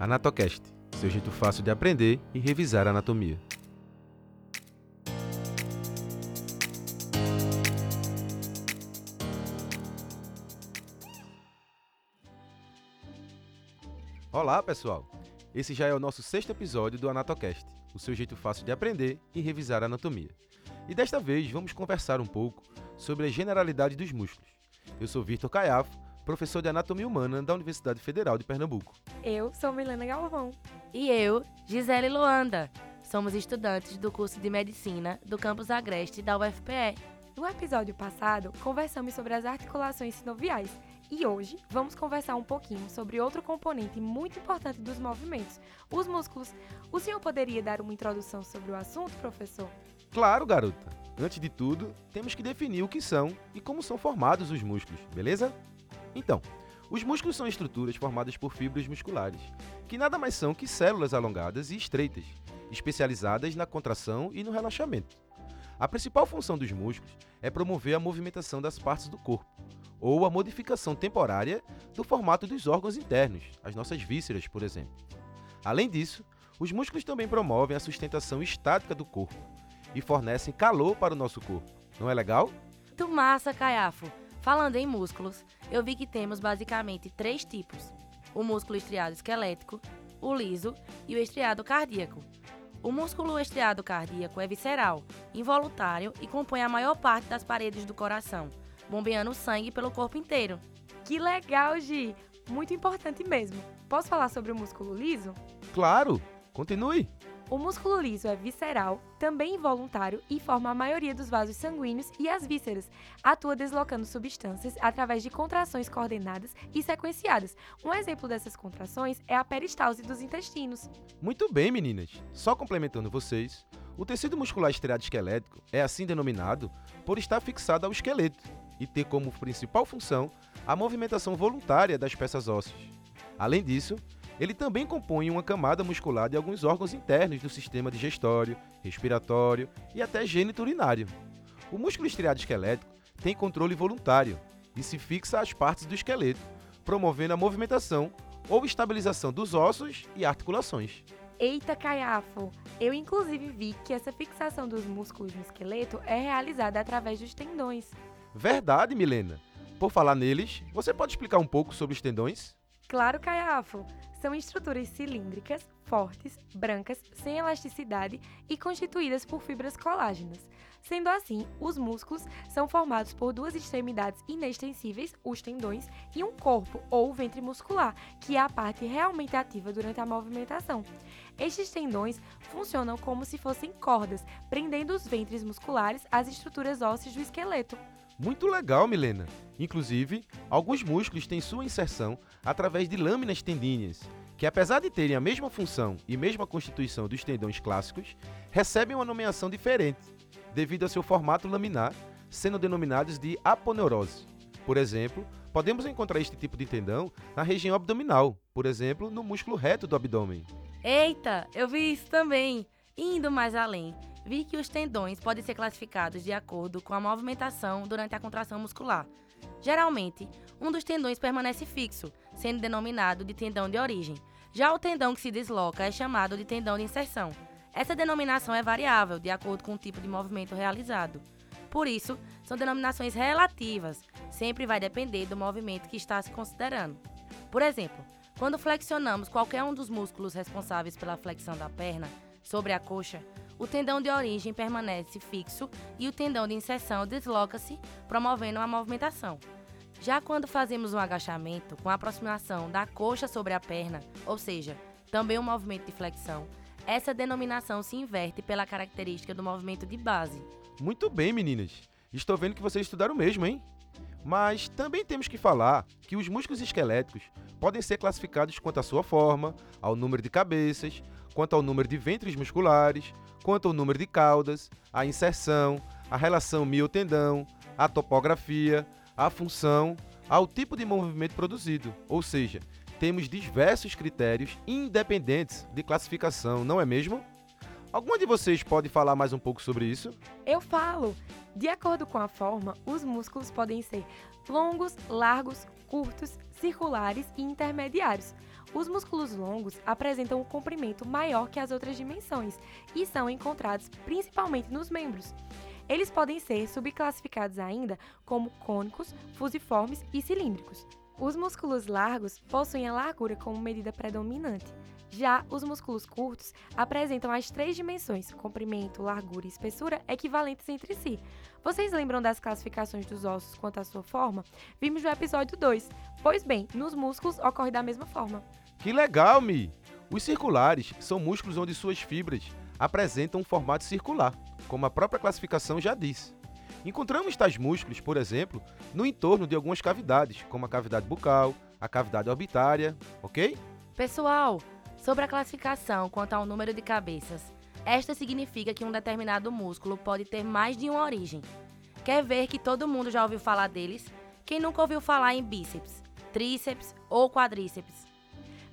Anatocast, seu jeito fácil de aprender e revisar a anatomia. Olá, pessoal! Esse já é o nosso sexto episódio do Anatocast, o seu jeito fácil de aprender e revisar a anatomia. E desta vez vamos conversar um pouco sobre a generalidade dos músculos. Eu sou Vitor Caiafo, professor de Anatomia Humana da Universidade Federal de Pernambuco. Eu sou Milena Galvão. E eu, Gisele Luanda. Somos estudantes do curso de Medicina do campus Agreste da UFPE. No episódio passado, conversamos sobre as articulações sinoviais e hoje vamos conversar um pouquinho sobre outro componente muito importante dos movimentos, os músculos. O senhor poderia dar uma introdução sobre o assunto, professor? Claro, garota! Antes de tudo, temos que definir o que são e como são formados os músculos, beleza? Então, os músculos são estruturas formadas por fibras musculares, que nada mais são que células alongadas e estreitas, especializadas na contração e no relaxamento. A principal função dos músculos é promover a movimentação das partes do corpo, ou a modificação temporária do formato dos órgãos internos, as nossas vísceras, por exemplo. Além disso, os músculos também promovem a sustentação estática do corpo e fornecem calor para o nosso corpo. Não é legal? Tu massa, Caiafo! Falando em músculos, eu vi que temos basicamente três tipos: o músculo estriado esquelético, o liso e o estriado cardíaco. O músculo estriado cardíaco é visceral, involuntário e compõe a maior parte das paredes do coração, bombeando sangue pelo corpo inteiro. Que legal, Gi! Muito importante mesmo. Posso falar sobre o músculo liso? Claro! Continue! O músculo liso é visceral, também involuntário e forma a maioria dos vasos sanguíneos e as vísceras. Atua deslocando substâncias através de contrações coordenadas e sequenciadas. Um exemplo dessas contrações é a peristalse dos intestinos. Muito bem, meninas. Só complementando vocês, o tecido muscular estriado esquelético é assim denominado por estar fixado ao esqueleto e ter como principal função a movimentação voluntária das peças ósseas. Além disso, ele também compõe uma camada muscular de alguns órgãos internos do sistema digestório, respiratório e até gênito urinário. O músculo estriado esquelético tem controle voluntário e se fixa às partes do esqueleto, promovendo a movimentação ou estabilização dos ossos e articulações. Eita, caiafo! Eu inclusive vi que essa fixação dos músculos no esqueleto é realizada através dos tendões. Verdade, Milena. Por falar neles, você pode explicar um pouco sobre os tendões? Claro, caiafo! São estruturas cilíndricas, fortes, brancas, sem elasticidade e constituídas por fibras colágenas. Sendo assim, os músculos são formados por duas extremidades inextensíveis, os tendões, e um corpo ou ventre muscular, que é a parte realmente ativa durante a movimentação. Estes tendões funcionam como se fossem cordas, prendendo os ventres musculares às estruturas ósseas do esqueleto. Muito legal, Milena. Inclusive, alguns músculos têm sua inserção através de lâminas tendíneas, que apesar de terem a mesma função e mesma constituição dos tendões clássicos, recebem uma nomeação diferente, devido ao seu formato laminar, sendo denominados de aponeurose. Por exemplo, podemos encontrar este tipo de tendão na região abdominal, por exemplo, no músculo reto do abdômen. Eita, eu vi isso também! Indo mais além, vi que os tendões podem ser classificados de acordo com a movimentação durante a contração muscular. Geralmente, um dos tendões permanece fixo, sendo denominado de tendão de origem. Já o tendão que se desloca é chamado de tendão de inserção. Essa denominação é variável de acordo com o tipo de movimento realizado. Por isso, são denominações relativas, sempre vai depender do movimento que está se considerando. Por exemplo, quando flexionamos qualquer um dos músculos responsáveis pela flexão da perna sobre a coxa, o tendão de origem permanece fixo e o tendão de inserção desloca-se, promovendo a movimentação. Já quando fazemos um agachamento com a aproximação da coxa sobre a perna, ou seja, também um movimento de flexão, essa denominação se inverte pela característica do movimento de base. Muito bem, meninas. Estou vendo que vocês estudaram mesmo, hein? Mas também temos que falar que os músculos esqueléticos podem ser classificados quanto à sua forma, ao número de cabeças, quanto ao número de ventres musculares, quanto ao número de caudas, a inserção, a relação miotendão, a topografia, a função, ao tipo de movimento produzido. Ou seja, temos diversos critérios independentes de classificação, não é mesmo? Alguma de vocês pode falar mais um pouco sobre isso? Eu falo! De acordo com a forma, os músculos podem ser longos, largos, curtos, circulares e intermediários. Os músculos longos apresentam um comprimento maior que as outras dimensões e são encontrados principalmente nos membros. Eles podem ser subclassificados ainda como cônicos, fusiformes e cilíndricos. Os músculos largos possuem a largura como medida predominante. Já os músculos curtos apresentam as três dimensões, comprimento, largura e espessura, equivalentes entre si. Vocês lembram das classificações dos ossos quanto à sua forma? Vimos no episódio 2. Pois bem, nos músculos ocorre da mesma forma. Que legal, Mi! Os circulares são músculos onde suas fibras apresentam um formato circular, como a própria classificação já disse. Encontramos tais músculos, por exemplo, no entorno de algumas cavidades, como a cavidade bucal, a cavidade orbitária, ok? Pessoal, sobre a classificação quanto ao número de cabeças, esta significa que um determinado músculo pode ter mais de uma origem. Quer ver que todo mundo já ouviu falar deles? Quem nunca ouviu falar em bíceps, tríceps ou quadríceps?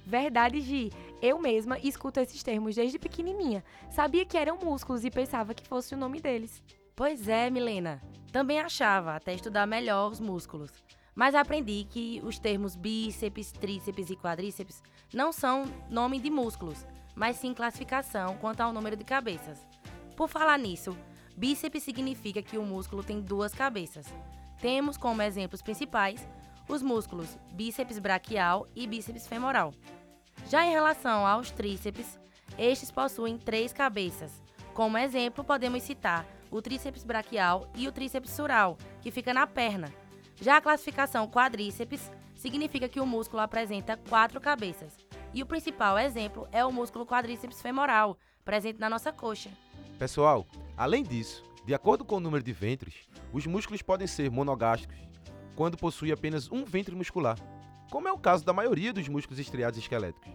Verdade, Gi. Eu mesma escuto esses termos desde pequenininha. Sabia que eram músculos e pensava que fosse o nome deles. Pois é, Milena. Também achava, até estudar melhor os músculos. Mas aprendi que os termos bíceps, tríceps e quadríceps não são nome de músculos, mas sim classificação quanto ao número de cabeças. Por falar nisso, bíceps significa que o músculo tem duas cabeças. Temos como exemplos principais os músculos bíceps braquial e bíceps femoral. Já em relação aos tríceps, estes possuem três cabeças. Como exemplo, podemos citar o tríceps braquial e o tríceps sural, que fica na perna. Já a classificação quadríceps significa que o músculo apresenta quatro cabeças. E o principal exemplo é o músculo quadríceps femoral, presente na nossa coxa. Pessoal, além disso, de acordo com o número de ventres, os músculos podem ser monogástricos, quando possui apenas um ventre muscular, como é o caso da maioria dos músculos estriados esqueléticos.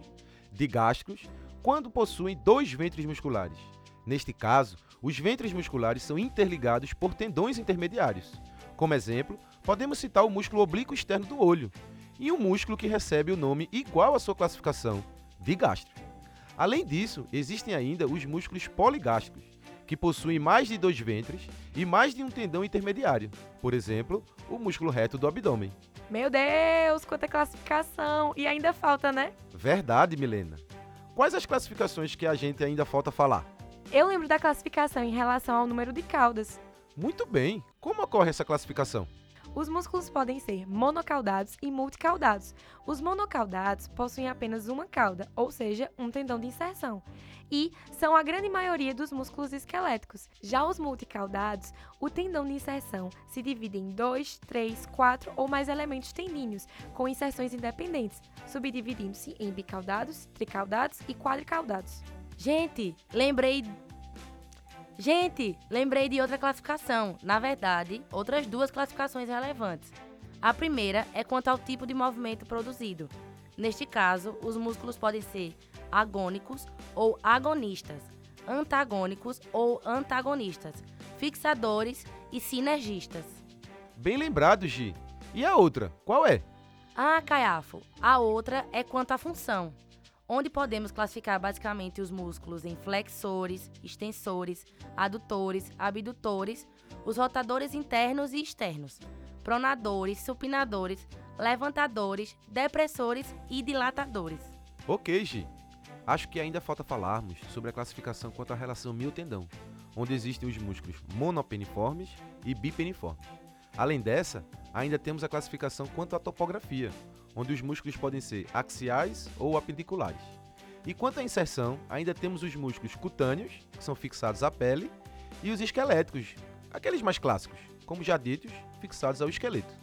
Digástricos, quando possuem dois ventres musculares. Neste caso, os ventres musculares são interligados por tendões intermediários. Como exemplo, podemos citar o músculo oblíquo externo do olho e um músculo que recebe o nome igual à sua classificação, digástrico. Além disso, existem ainda os músculos poligástricos, que possuem mais de dois ventres e mais de um tendão intermediário, por exemplo, o músculo reto do abdômen. Meu Deus, quanta classificação! E ainda falta, né? Verdade, Milena. Quais as classificações que a gente ainda falta falar? Eu lembro da classificação em relação ao número de caudas. Muito bem. Como ocorre essa classificação? Os músculos podem ser monocaudados e multicaudados. Os monocaudados possuem apenas uma cauda, ou seja, um tendão de inserção, e são a grande maioria dos músculos esqueléticos. Já os multicaudados, o tendão de inserção se divide em dois, três, quatro ou mais elementos tendíneos, com inserções independentes, subdividindo-se em bicaudados, tricaudados e quadricaudados. Gente, lembrei Gente, lembrei de outra classificação. Na verdade, outras duas classificações relevantes. A primeira é quanto ao tipo de movimento produzido. Neste caso, os músculos podem ser agônicos ou agonistas, antagônicos ou antagonistas, fixadores e sinergistas. Bem lembrado, Gi. E a outra, qual é? Ah, Caiafo, a outra é quanto à função onde podemos classificar basicamente os músculos em flexores, extensores, adutores, abdutores, os rotadores internos e externos, pronadores, supinadores, levantadores, depressores e dilatadores. Ok, Gi. Acho que ainda falta falarmos sobre a classificação quanto à relação mio-tendão, onde existem os músculos monopeniformes e bipeniformes. Além dessa, ainda temos a classificação quanto à topografia, onde os músculos podem ser axiais ou apendiculares. E quanto à inserção, ainda temos os músculos cutâneos, que são fixados à pele, e os esqueléticos, aqueles mais clássicos, como já ditos, fixados ao esqueleto.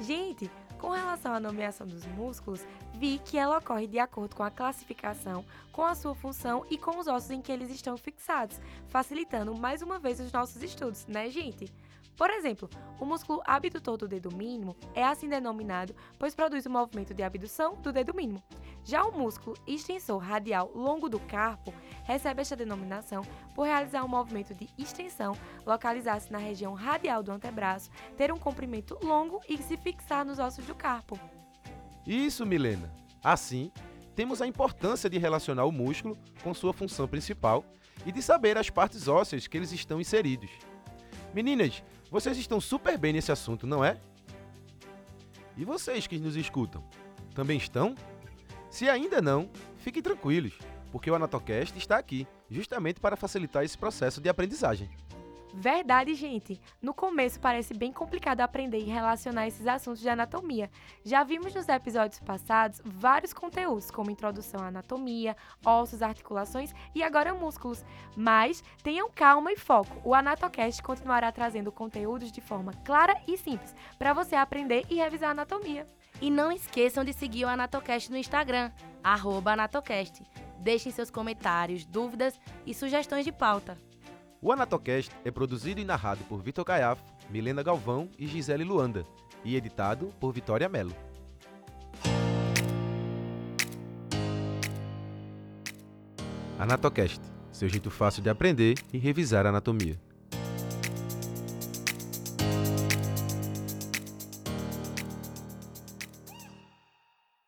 Gente, com relação à nomeação dos músculos, vi que ela ocorre de acordo com a classificação, com a sua função e com os ossos em que eles estão fixados, facilitando mais uma vez os nossos estudos, né, gente? Por exemplo, o músculo abdutor do dedo mínimo é assim denominado, pois produz o movimento de abdução do dedo mínimo. Já o músculo extensor radial longo do carpo recebe esta denominação por realizar um movimento de extensão, localizar-se na região radial do antebraço, ter um comprimento longo e se fixar nos ossos do carpo. Isso, Milena. Assim, temos a importância de relacionar o músculo com sua função principal e de saber as partes ósseas que eles estão inseridos. Meninas, vocês estão super bem nesse assunto, não é? E vocês que nos escutam, também estão? Se ainda não, fiquem tranquilos, porque o Anatocast está aqui, justamente para facilitar esse processo de aprendizagem. Verdade, gente. No começo parece bem complicado aprender e relacionar esses assuntos de anatomia. Já vimos nos episódios passados vários conteúdos, como introdução à anatomia, ossos, articulações e agora músculos. Mas tenham calma e foco. O Anatocast continuará trazendo conteúdos de forma clara e simples para você aprender e revisar a anatomia. E não esqueçam de seguir o Anatocast no Instagram, arroba Anatocast. Deixem seus comentários, dúvidas e sugestões de pauta. O Anatocast é produzido e narrado por Vitor Caiafo, Milena Galvão e Gisele Luanda, e editado por Vitória Mello. Anatocast, seu jeito fácil de aprender e revisar a anatomia.